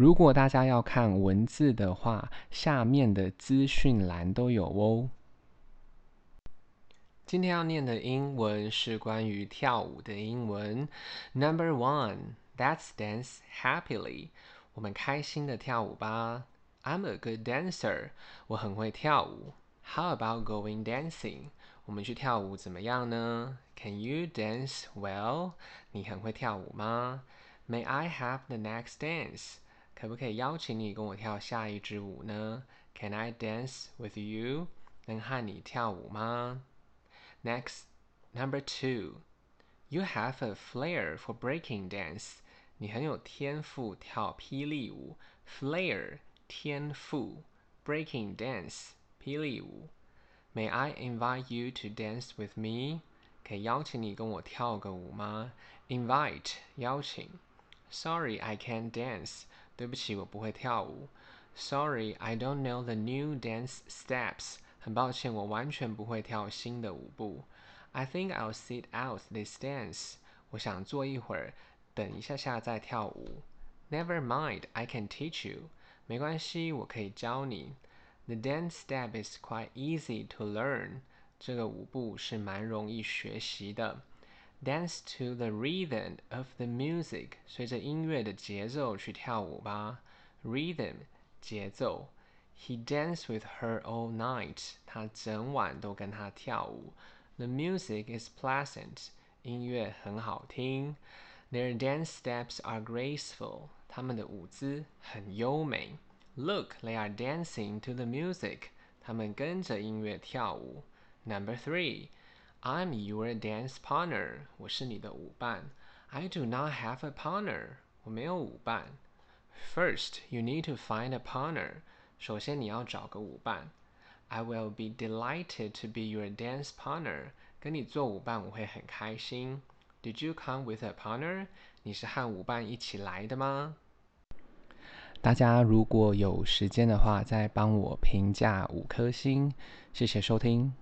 如果大家要看文字的话，下面的资讯栏都有哦。今天要念的英文是关于跳舞的英文。Number one, let's dance happily. 我们开心的跳舞吧。I'm a good dancer. 我很会跳舞。How about going dancing? 我们去跳舞怎么样呢？Can you dance well? 你很会跳舞吗？May I have the next dance? 可不可以邀请你跟我跳下一支舞呢？Can I dance with you? 能和你跳舞吗？Next, number two. You have a flair for breaking dance. 你很有天赋跳霹雳舞。Flair 天赋，breaking dance 霹雳舞。May I invite you to dance with me? 可以邀请你跟我跳个舞吗？Invite 邀请。Sorry, I can't dance. 对不起，我不会跳舞。Sorry, I don't know the new dance steps. 很抱歉，我完全不会跳新的舞步。I think I'll sit out this dance. 我想坐一会儿，等一下下再跳舞。Never mind, I can teach you. 没关系，我可以教你。The dance step is quite easy to learn. 这个舞步是蛮容易学习的。Dance to the rhythm of the music. 随着音乐的节奏去跳舞吧。Rhythm 节奏。He danced with her all night. 他整晚都跟她跳舞。The music is pleasant. 音乐很好听。Their dance steps are graceful. 他们的舞姿很优美。Look, they are dancing to the music. 他们跟着音乐跳舞。Number three, I'm your dance partner. 我是你的舞伴。I do not have a partner. 我没有舞伴。First, you need to find a partner. 首先你要找个舞伴。I will be delighted to be your dance partner. 跟你做舞伴我会很开心。Did you come with a partner? 你是和舞伴一起来的吗？大家如果有时间的话，再帮我评价五颗星，谢谢收听。